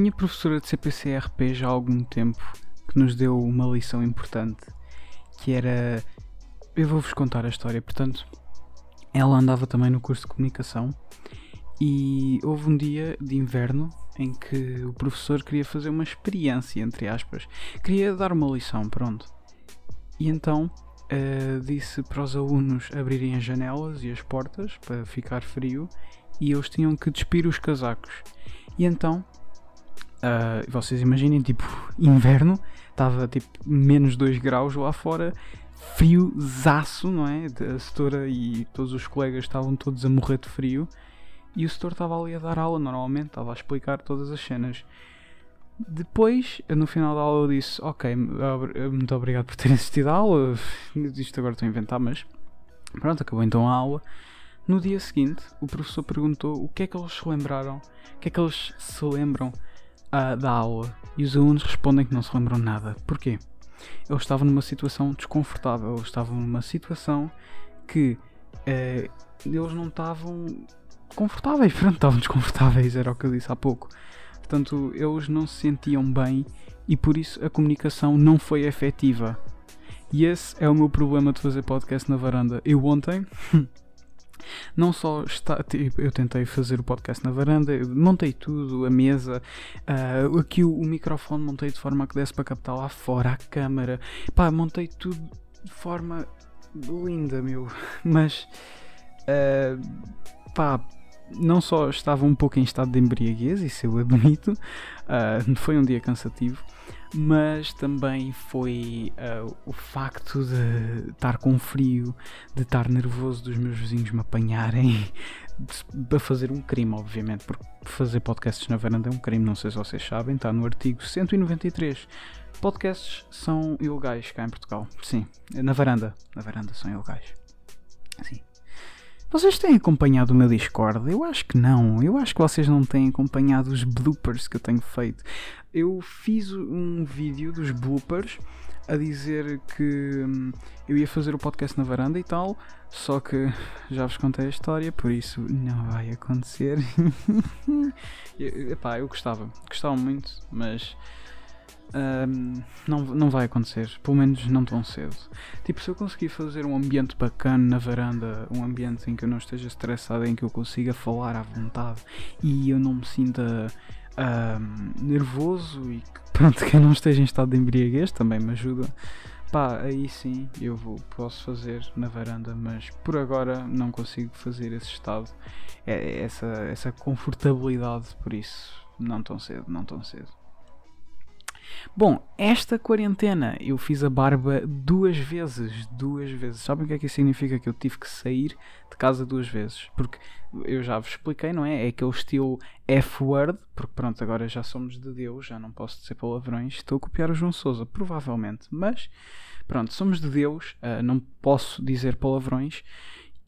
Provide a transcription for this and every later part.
minha professora de CPCRP já há algum tempo que nos deu uma lição importante que era. Eu vou-vos contar a história, portanto, ela andava também no curso de comunicação e houve um dia de inverno em que o professor queria fazer uma experiência, entre aspas, queria dar uma lição, pronto. E então uh, disse para os alunos abrirem as janelas e as portas para ficar frio e eles tinham que despir os casacos. E então, uh, vocês imaginem, tipo, inverno, estava tipo menos 2 graus lá fora, frio zaço, não é? A setora e todos os colegas estavam todos a morrer de frio e o setor estava ali a dar aula normalmente, estava a explicar todas as cenas. Depois, no final da aula, eu disse: Ok, muito obrigado por ter assistido à aula. Isto agora estou a inventar, mas pronto, acabou então a aula. No dia seguinte, o professor perguntou o que é que eles se lembraram, o que é que eles se lembram da aula. E os alunos respondem que não se lembram nada. Porquê? Eles estavam numa situação desconfortável, eles estavam numa situação que uh, eles não estavam confortáveis, pronto, estavam desconfortáveis, era o que eu disse há pouco. Portanto, eles não se sentiam bem e por isso a comunicação não foi efetiva. E esse é o meu problema de fazer podcast na varanda. Eu ontem não só está, tipo, eu tentei fazer o podcast na varanda, montei tudo, a mesa, uh, aqui o, o, microfone montei de forma que desse para captar lá fora, a câmera, pá, montei tudo de forma linda, meu, mas uh, pá, não só estava um pouco em estado de embriaguez, isso eu admito, uh, foi um dia cansativo, mas também foi uh, o facto de estar com frio, de estar nervoso dos meus vizinhos me apanharem para fazer um crime, obviamente, porque fazer podcasts na varanda é um crime, não sei se vocês sabem, está no artigo 193. Podcasts são ilegais cá em Portugal. Sim, na varanda. Na varanda são ilegais. Sim. Vocês têm acompanhado o meu Discord? Eu acho que não. Eu acho que vocês não têm acompanhado os bloopers que eu tenho feito. Eu fiz um vídeo dos bloopers a dizer que hum, eu ia fazer o podcast na varanda e tal, só que já vos contei a história, por isso não vai acontecer. Epá, eu gostava, gostava muito, mas um, não, não vai acontecer, pelo menos não tão cedo. Tipo, se eu conseguir fazer um ambiente bacana na varanda, um ambiente em que eu não esteja estressado, em que eu consiga falar à vontade e eu não me sinta um, nervoso e que, pronto, que eu não esteja em estado de embriaguez, também me ajuda. Pá, aí sim eu vou, posso fazer na varanda, mas por agora não consigo fazer esse estado, é, essa, essa confortabilidade, por isso não tão cedo, não tão cedo. Bom, esta quarentena eu fiz a barba duas vezes. Duas vezes. Sabem o que é que isso significa? Que eu tive que sair de casa duas vezes. Porque eu já vos expliquei, não é? É aquele estilo F-word. Porque pronto, agora já somos de Deus, já não posso dizer palavrões. Estou a copiar o João Souza, provavelmente. Mas pronto, somos de Deus, uh, não posso dizer palavrões.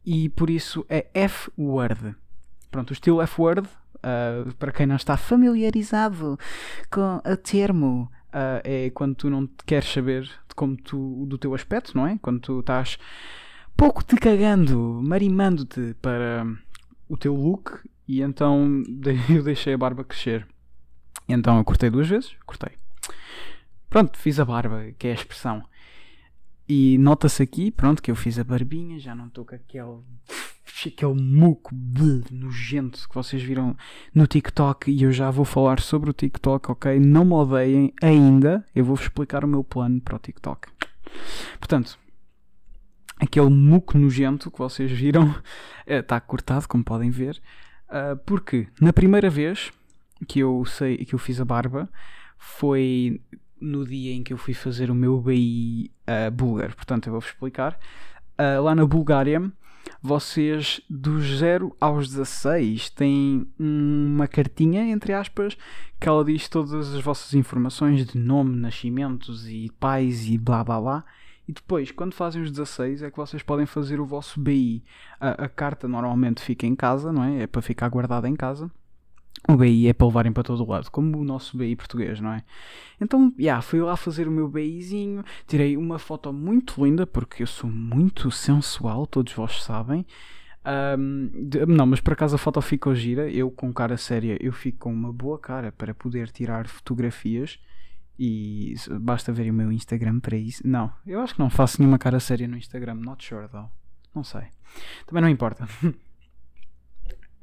E por isso é F-word. Pronto, o estilo F-word Uh, para quem não está familiarizado com o termo, uh, é quando tu não queres saber de como tu, do teu aspecto, não é? Quando tu estás pouco te cagando, marimando-te para o teu look e então eu deixei a barba crescer. Então eu cortei duas vezes, cortei. Pronto, fiz a barba, que é a expressão. E nota-se aqui, pronto, que eu fiz a barbinha, já não estou com aquele aquele muco bleh, nojento que vocês viram no TikTok e eu já vou falar sobre o TikTok, ok? Não me odeiem ainda, eu vou-vos explicar o meu plano para o TikTok. Portanto, aquele muco nojento que vocês viram está cortado, como podem ver, uh, porque na primeira vez que eu sei que eu fiz a barba foi no dia em que eu fui fazer o meu BI uh, búlgaro. Portanto, eu vou-vos explicar. Uh, lá na Bulgária vocês dos 0 aos 16 têm uma cartinha, entre aspas, que ela diz todas as vossas informações de nome, nascimentos e pais e blá blá blá. E depois, quando fazem os 16, é que vocês podem fazer o vosso BI. A, a carta normalmente fica em casa, não é? É para ficar guardada em casa o BI é para levarem para todo o lado, como o nosso BI português, não é? Então, já, yeah, fui lá fazer o meu BIzinho, tirei uma foto muito linda, porque eu sou muito sensual, todos vós sabem. Um, de, não, mas por acaso a foto ficou gira. Eu com cara séria, eu fico com uma boa cara para poder tirar fotografias. E basta ver o meu Instagram para isso. Não, eu acho que não faço nenhuma cara séria no Instagram. Not sure though. Não sei. Também não importa.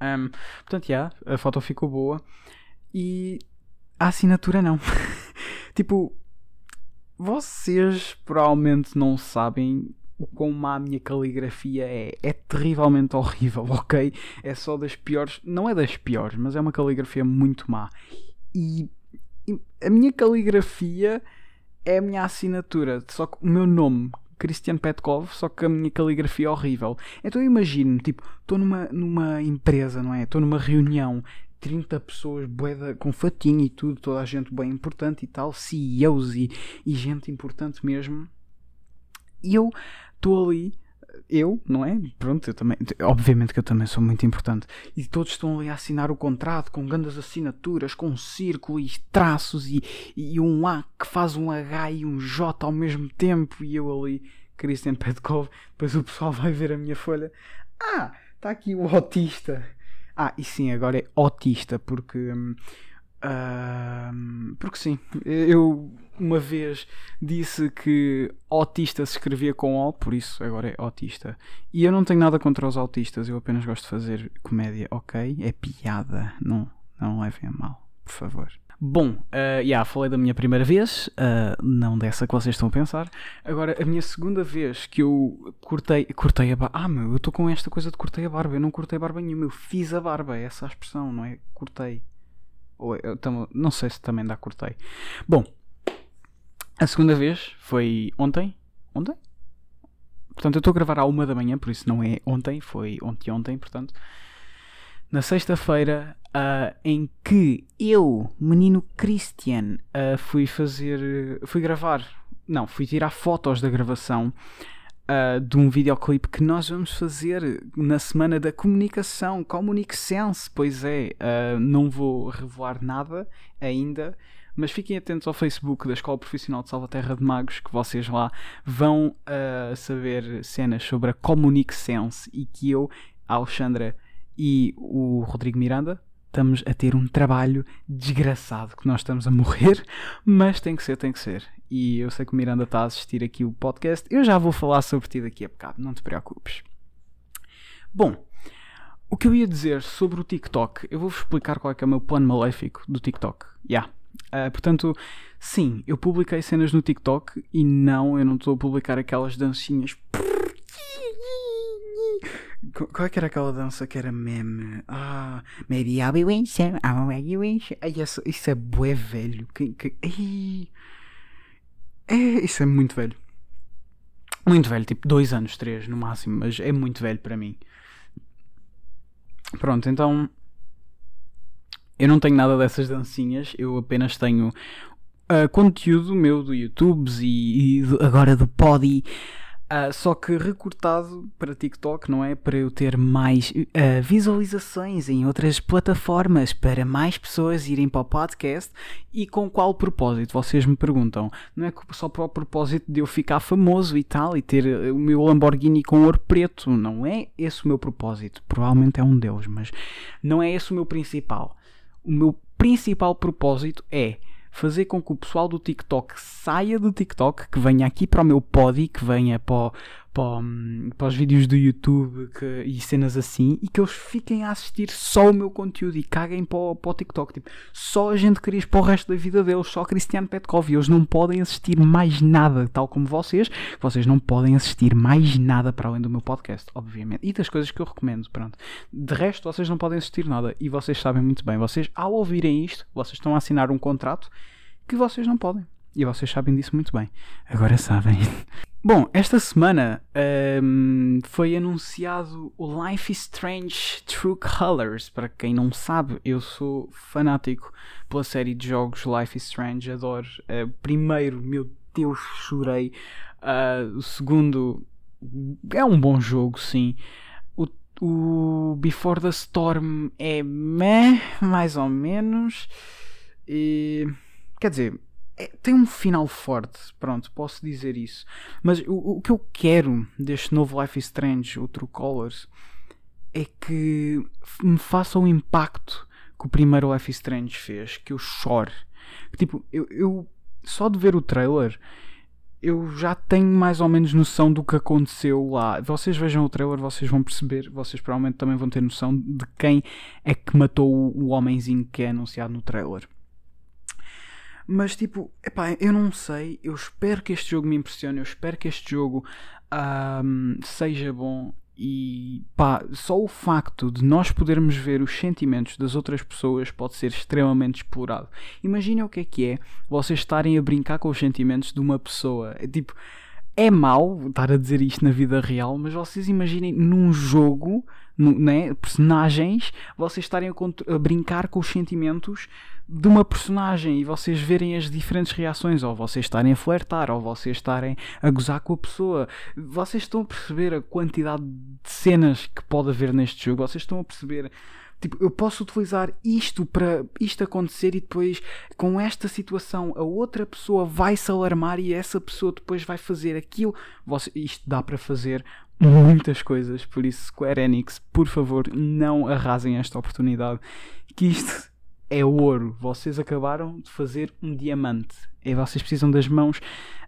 um, portanto, já, yeah, a foto ficou boa. E a assinatura não. tipo, vocês provavelmente não sabem o quão má a minha caligrafia é. É terrivelmente horrível, ok? É só das piores. Não é das piores, mas é uma caligrafia muito má. E, e a minha caligrafia é a minha assinatura. Só que o meu nome, Christian Petkov, só que a minha caligrafia é horrível. Então eu imagino, tipo, estou numa, numa empresa, não é? Estou numa reunião, 30 pessoas boeda, com fatinho e tudo, toda a gente bem importante e tal, CEOs e, e gente importante mesmo. E eu estou ali, eu, não é? Pronto, eu também, obviamente que eu também sou muito importante. E todos estão ali a assinar o contrato com grandes assinaturas, com um círculo e traços e, e um A que faz um H e um J ao mesmo tempo. E eu ali, Christian Petkov, depois o pessoal vai ver a minha folha. Ah, está aqui o autista. Ah, e sim, agora é autista, porque. Hum, uh, porque sim, eu uma vez disse que autista se escrevia com O, por isso agora é autista. E eu não tenho nada contra os autistas, eu apenas gosto de fazer comédia, ok? É piada, não, não levem a mal, por favor. Bom, uh, já yeah, falei da minha primeira vez, uh, não dessa que vocês estão a pensar. Agora, a minha segunda vez que eu cortei, cortei a barba. Ah, meu, eu estou com esta coisa de cortei a barba. Eu não cortei a barba nenhuma, eu fiz a barba. É essa a expressão, não é? Cortei. Ou eu, tamo, não sei se também dá cortei. Bom, a segunda vez foi ontem. Ontem? Portanto, eu estou a gravar à uma da manhã, por isso não é ontem, foi ontem ontem, portanto. Na sexta-feira, uh, em que eu, menino Christian, uh, fui fazer. fui gravar. Não, fui tirar fotos da gravação uh, de um videoclipe que nós vamos fazer na semana da comunicação, Comunic Sense. Pois é, não vou revelar nada ainda mas fiquem atentos ao Facebook da Escola Profissional de Salvaterra de Magos, que vocês lá vão uh, saber cenas sobre a Comunic Sense e que eu, a Alexandra e o Rodrigo Miranda estamos a ter um trabalho desgraçado, que nós estamos a morrer, mas tem que ser, tem que ser. E eu sei que o Miranda está a assistir aqui o podcast, eu já vou falar sobre ti daqui a bocado, não te preocupes. Bom, o que eu ia dizer sobre o TikTok, eu vou-vos explicar qual é, é o meu plano maléfico do TikTok. Já. Yeah. Uh, portanto, sim, eu publiquei cenas no TikTok e não, eu não estou a publicar aquelas dancinhas. Qual é que era aquela dança que era meme? Ah, maybe I'll be winching, I'll be. Ai, isso, isso é bué velho. Que, que, é, isso é muito velho. Muito velho, tipo dois anos, três no máximo, mas é muito velho para mim. Pronto, então eu não tenho nada dessas dancinhas, eu apenas tenho uh, conteúdo meu do YouTube e, e agora do Podi. Uh, só que recortado para TikTok, não é? Para eu ter mais uh, visualizações em outras plataformas, para mais pessoas irem para o podcast. E com qual propósito? Vocês me perguntam. Não é só para o propósito de eu ficar famoso e tal, e ter o meu Lamborghini com ouro preto. Não é esse o meu propósito. Provavelmente é um deles, mas não é esse o meu principal. O meu principal propósito é fazer com que o pessoal do TikTok saia do TikTok, que venha aqui para o meu pod, que venha para, para, para os vídeos do YouTube que, e cenas assim, e que eles fiquem a assistir só o meu conteúdo e caguem para o, para o TikTok. Tipo, só a gente queria para o resto da vida deles, só Cristiano Petkov, e eles não podem assistir mais nada, tal como vocês, vocês não podem assistir mais nada para além do meu podcast, obviamente, e das coisas que eu recomendo, pronto. De resto, vocês não podem assistir nada, e vocês sabem muito bem, vocês, ao ouvirem isto, vocês estão a assinar um contrato que vocês não podem. E vocês sabem disso muito bem. Agora sabem. Bom, esta semana um, foi anunciado o Life is Strange True Colors. Para quem não sabe, eu sou fanático pela série de jogos Life is Strange. Adoro. Uh, primeiro, meu Deus, chorei. Uh, o segundo, é um bom jogo, sim. O, o Before the Storm é meh, mais ou menos. E, quer dizer, é, tem um final forte, pronto, posso dizer isso. Mas o, o, que eu quero deste novo Life is Strange, o True Colors, é que me faça o impacto que o primeiro Life is Strange fez, que eu chore. Tipo, eu, eu só de ver o trailer eu já tenho mais ou menos noção do que aconteceu lá. Vocês vejam o trailer, vocês vão perceber, vocês provavelmente também vão ter noção de quem é que matou o homenzinho que é anunciado no trailer. Mas tipo, epá, eu não sei. Eu espero que este jogo me impressione. Eu espero que este jogo um, seja bom. E pá, só o facto de nós podermos ver os sentimentos das outras pessoas pode ser extremamente explorado. Imaginem o que é que é vocês estarem a brincar com os sentimentos de uma pessoa. É tipo, é mau estar a dizer isto na vida real, mas vocês imaginem num jogo, né, personagens, vocês estarem a, a, brincar com os sentimentos de uma personagem e vocês verem as diferentes reações, ou vocês estarem a flertar, ou vocês estarem a gozar com a pessoa. Vocês estão a perceber a quantidade de cenas que pode haver neste jogo, vocês estão a perceber Tipo, eu posso utilizar isto para isto acontecer e depois, com esta situação, a outra pessoa vai se alarmar e essa pessoa depois vai fazer aquilo. Você, isto dá para fazer muitas coisas, por isso, Square Enix, por favor, não arrasem esta oportunidade. Que isto é ouro. Vocês acabaram de fazer um diamante. E vocês precisam das mãos.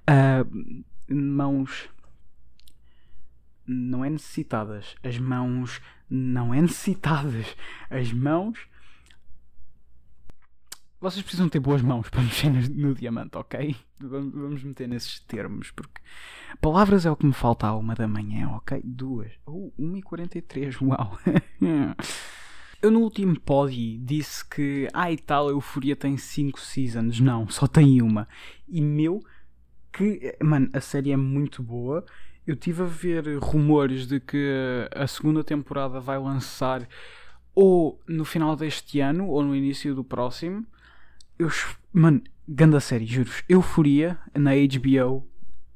Uh, mãos. Não é necessitadas. As mãos não é necessitadas. As mãos. Vocês precisam ter boas mãos para mexer no, diamante, ok? Vamos meter nesses termos, porque palavras é o que me falta à uma da manhã, ok? Duas. Oh, 1h43, uau! Eu no último pod disse que, ah e tal, a Euforia tem 5 seasons. Não, só tem uma. E meu, que, mano, a série é muito boa eu tive a ver rumores de que a segunda temporada vai lançar ou no final deste ano ou no início do próximo. Eu, mano, ganda série, juros. Euforia na HBO.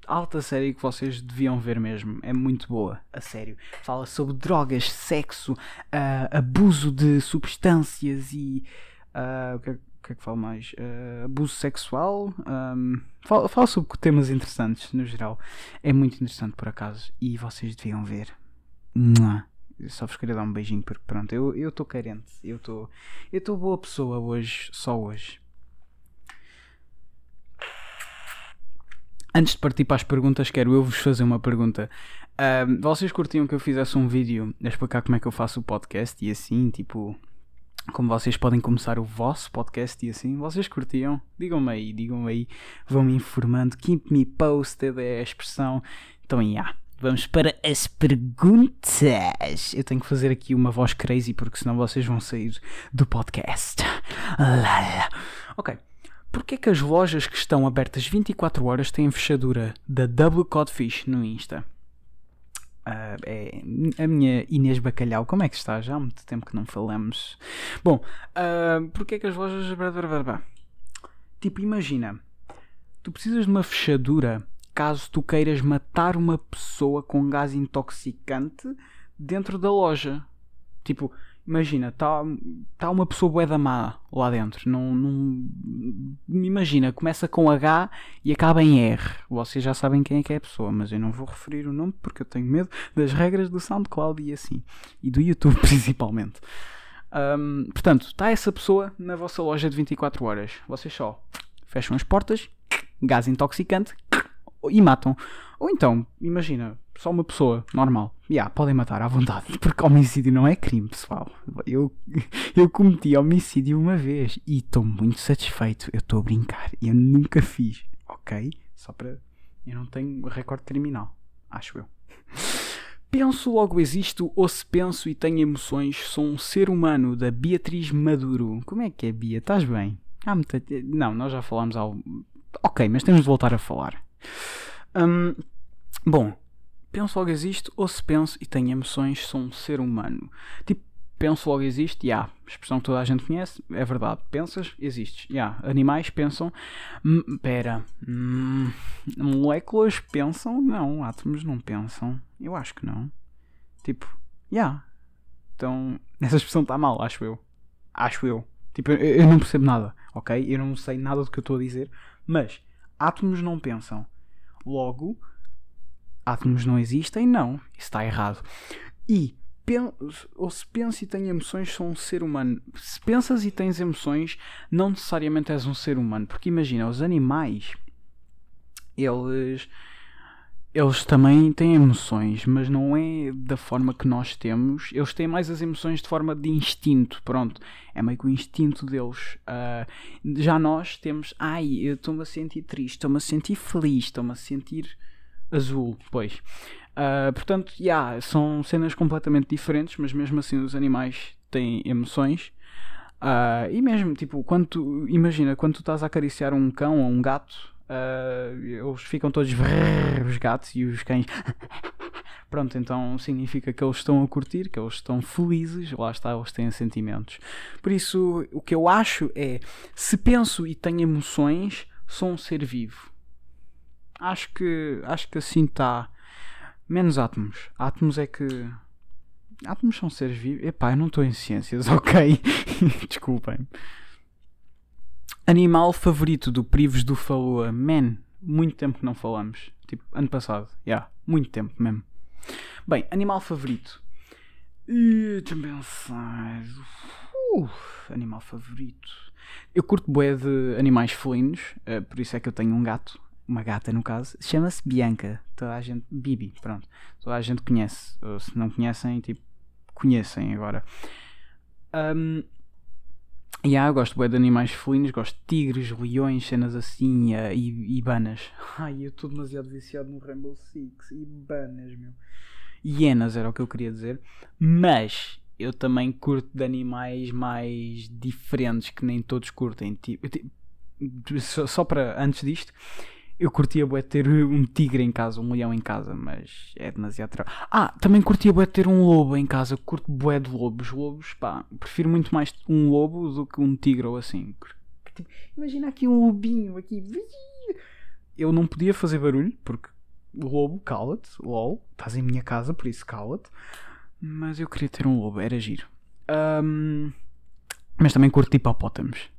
Alta série que vocês deviam ver mesmo. É muito boa, a sério. Fala sobre drogas, sexo, uh, abuso de substâncias e. Uh, que é que falo mais? Uh, abuso sexual. Um, fala, fala, sobre temas interessantes, no geral. É muito interessante, por acaso. E vocês deviam ver. Só vos queria dar um beijinho, porque pronto, eu estou carente. Eu estou eu boa pessoa hoje, só hoje. Antes de partir para as perguntas, quero eu vos fazer uma pergunta. Uh, vocês curtiam que eu fizesse um vídeo a explicar como é que eu faço o podcast e assim, tipo, como vocês podem começar o vosso podcast e assim, vocês curtiam? Digam-me aí, digam-me aí, vão-me informando, keep me posted é a expressão. Então, yeah, vamos para as perguntas. Eu tenho que fazer aqui uma voz crazy porque senão vocês vão sair do podcast. Ok. Porquê que as lojas que estão abertas 24 horas têm fechadura da W Codfish no Insta? Uh, é a minha Inês Bacalhau, como é que está? Já há muito tempo que não falamos. Bom, uh, porque é que as lojas. Tipo, imagina, tu precisas de uma fechadura caso tu queiras matar uma pessoa com gás intoxicante dentro da loja. Tipo, imagina, está tá uma pessoa bué da má lá dentro. Não, não, imagina, começa com H e acaba em R. Vocês já sabem quem é que é a pessoa, mas eu não vou referir o nome porque eu tenho medo das regras do SoundCloud e assim. E do YouTube principalmente. Um, portanto, está essa pessoa na vossa loja de 24 horas. Vocês só fecham as portas, gás intoxicante e matam. Ou então, imagina, só uma pessoa normal. Yeah, podem matar à vontade, porque homicídio não é crime, pessoal. Eu, eu cometi homicídio uma vez e estou muito satisfeito. Eu estou a brincar. Eu nunca fiz, ok? Só para. Eu não tenho recorde criminal, acho eu. Penso logo existo, ou se penso e tenho emoções, sou um ser humano da Beatriz Maduro. Como é que é, Bia? Estás bem? Ah, muita... Não, nós já falámos ao. Ok, mas temos de voltar a falar. Um, bom, penso logo existe, ou se penso e tenho emoções, sou um ser humano. Tipo, penso logo existe, já, yeah, expressão que toda a gente conhece, é verdade. Pensas, existes, já. Yeah. Animais pensam, pera, hum, moléculas pensam, não, átomos não pensam. Eu acho que não. Tipo, já. Yeah. Então, essa expressão está mal, acho eu. Acho eu. Tipo, eu, eu não percebo nada, ok? Eu não sei nada do que eu estou a dizer, mas átomos não pensam. Logo, átomos não existem? Não, isso está errado. E ou se pensa e tem emoções, sou um ser humano. Se pensas e tens emoções, não necessariamente és um ser humano. Porque imagina, os animais, eles eles também têm emoções, mas não é da forma que nós temos. Eles têm mais as emoções de forma de instinto, pronto. É meio que o instinto deles. Uh, já nós temos, ai, eu estou-me a sentir triste, estou-me a sentir feliz, estou-me a sentir azul, pois. Uh, portanto, yeah, são cenas completamente diferentes, mas mesmo assim os animais têm emoções. Uh, e mesmo, tipo, quando tu, imagina, quando tu estás a acariciar um cão ou um gato, Uh, eles ficam todos os gatos e os cães. Pronto, então significa que eles estão a curtir, que eles estão felizes, lá está, eles têm sentimentos. Por isso, o que eu acho é: se penso e tenho emoções, sou um ser vivo. Acho que, acho que assim está. Menos átomos. Átomos é que. Átomos são seres vivos. Epá, eu não estou em ciências, ok? Desculpem. Animal favorito do Prives do Falua? Man, muito tempo que não falamos. Tipo, ano passado. Já, yeah, muito tempo mesmo. Bem, animal favorito. Deixa-me pensar. Uh, animal favorito. Eu curto bué de animais felinos, uh, por isso é que eu tenho um gato. Uma gata, no caso. Chama-se Bianca. Toda a gente. Bibi, pronto. Toda a gente conhece. Ou se não conhecem, tipo, conhecem agora. Um, e yeah, gosto bem de animais felinos, gosto de tigres, leões, cenas assim uh, e ibanas. Ai, eu estou demasiado viciado no Rainbow Six. Ibanas, meu. Hienas era o que eu queria dizer. Mas eu também curto de animais mais diferentes que nem todos curtem. Tipo só, só para antes disto, eu curtia bué ter um tigre em casa, um leão em casa, mas é demasiado trabalho. Ah, também curtia bué ter um lobo em casa, curto bué de lobos. Lobos, pá, prefiro muito mais um lobo do que um tigre ou assim. Tipo, imagina aqui um lobinho, aqui. Eu não podia fazer barulho, porque lobo, cala-te, lol, estás em minha casa, por isso cala-te. Mas eu queria ter um lobo, era giro. Um, mas também curto hipopótamos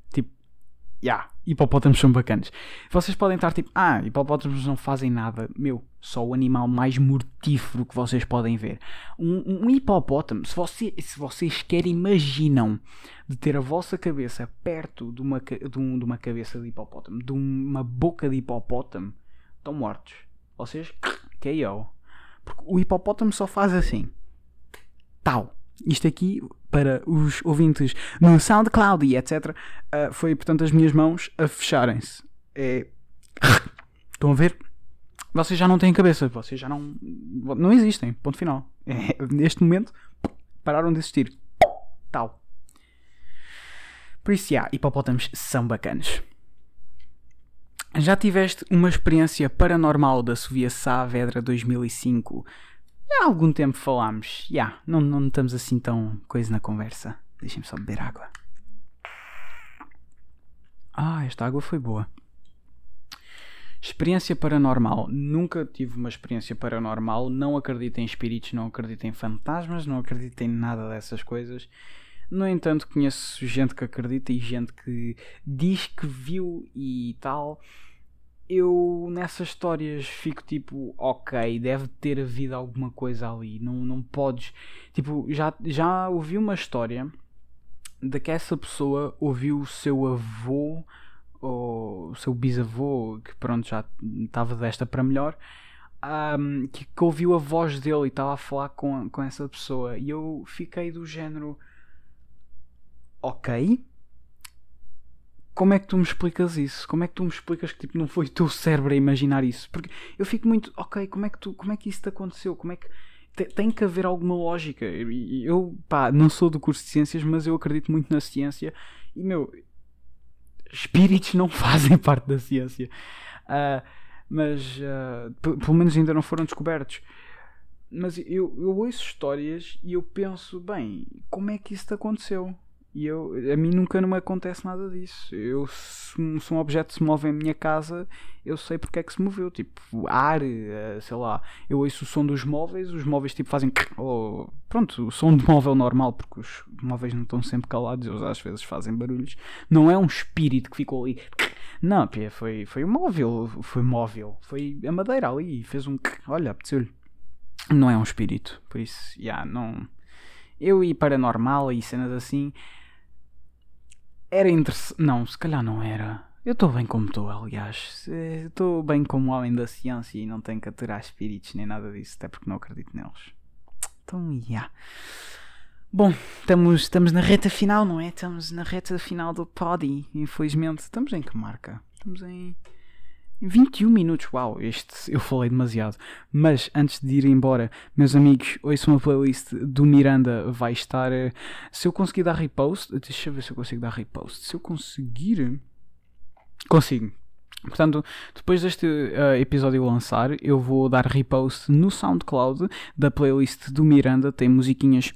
yeah, hipopótamos são bacanas. Vocês podem estar tipo, ah, hipopótamos não fazem nada. Meu, só o animal mais mortífero que vocês podem ver. Um, um hipopótamo, se, você, se vocês querem, imaginam de ter a vossa cabeça perto de uma, de, um, de uma cabeça de hipopótamo, de uma boca de hipopótamo, estão mortos. Vocês, KO. Porque o hipopótamo só faz assim. Tal. Isto aqui, para os ouvintes no SoundCloud e etc., uh, foi, portanto, as minhas mãos a fecharem-se. É... Estão a ver? Vocês já não têm cabeça, vocês já não. Não existem, ponto final. É, neste momento, pararam de existir. Tal. Por isso, já, hipopótamos são bacanas. Já tiveste uma experiência paranormal da Sofia Saavedra 2005 Há algum tempo falámos. Já, yeah, não, não estamos assim tão coisa na conversa. Deixem-me só beber água. Ah, esta água foi boa. Experiência paranormal. Nunca tive uma experiência paranormal. Não acredito em espíritos, não acredito em fantasmas, não acredito em nada dessas coisas. No entanto, conheço gente que acredita e gente que diz que viu e tal eu nessas histórias fico tipo, ok, deve ter havido alguma coisa ali, não, não podes. Tipo, já, já ouvi uma história de que essa pessoa ouviu o seu avô ou o seu bisavô, que pronto, já estava desta para melhor, um, que, que, ouviu a voz dele e estava a falar com, com essa pessoa. E eu fiquei do género, ok, como é que tu me explicas isso? Como é que tu me explicas que tipo, não foi o teu cérebro a imaginar isso? Porque eu fico muito, ok, como é que, tu, como é que isso te aconteceu? Como é que tem que haver alguma lógica. Eu, pá, não sou do curso de ciências, mas eu acredito muito na ciência. E, meu, espíritos não fazem parte da ciência. Uh, mas, uh, pelo menos ainda não foram descobertos. Mas eu, eu ouço histórias e eu penso, bem, como é que isso te aconteceu? E eu, a mim nunca não me acontece nada disso. Eu, se, se, um objeto se move em minha casa, eu sei porque é que se moveu. Tipo, ar, eh, sei lá. Eu ouço o som dos móveis, os móveis tipo fazem. Ou, pronto, o som de móvel normal, porque os móveis não estão sempre calados, eles às vezes fazem barulhos. Não é um espírito que ficou ali. Não, foi, foi o móvel, foi móvel. Foi a madeira ali, fez um. Olha, apeteceu-lhe. Não é um espírito, por isso, já, yeah, não Eu e Paranormal e cenas assim. Era interessante. Não, se calhar não era. Eu estou bem como estou, aliás. Estou bem como homem da ciência e não tenho que aturar espíritos nem nada disso, até porque não acredito neles. Então, já. Yeah. Bom, estamos, estamos na reta final, não é? Estamos na reta final do pod infelizmente. Estamos em que marca? Estamos em 21 minutos. Uau, este eu falei demasiado. Mas antes de ir embora, meus amigos, ouçam uma playlist do Miranda. Vai estar. Eh, se eu conseguir dar repost, deixa eu ver se eu consigo dar repost. Se eu conseguir, consigo. Portanto, depois deste uh, episódio lançar, eu vou dar repost no SoundCloud da playlist do Miranda. Tem musiquinhas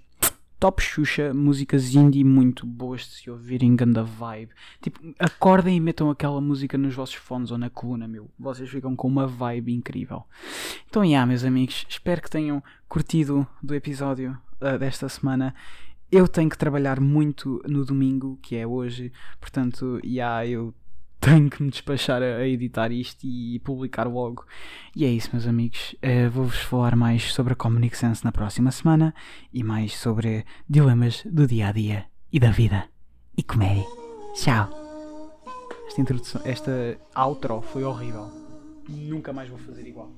top Xuxa, músicas indie muito boas de se ouvirem, ganda vibe. Tipo, acordem e metam aquela música nos vossos fones ou na coluna, meu. Vocês ficam com uma vibe incrível. Então, yeah, meus amigos, espero que tenham curtido do episódio uh, desta semana. Eu tenho que trabalhar muito no domingo, que é hoje, portanto, yeah, eu tenho que me despachar a, editar isto e publicar logo. E é isso, meus amigos. Uh, Vou-vos falar mais sobre a Comunic Sense na próxima semana e mais sobre dilemas do dia a dia e da vida e comédia. Tchau! Esta introdução, esta outro foi horrível. Nunca mais vou fazer igual.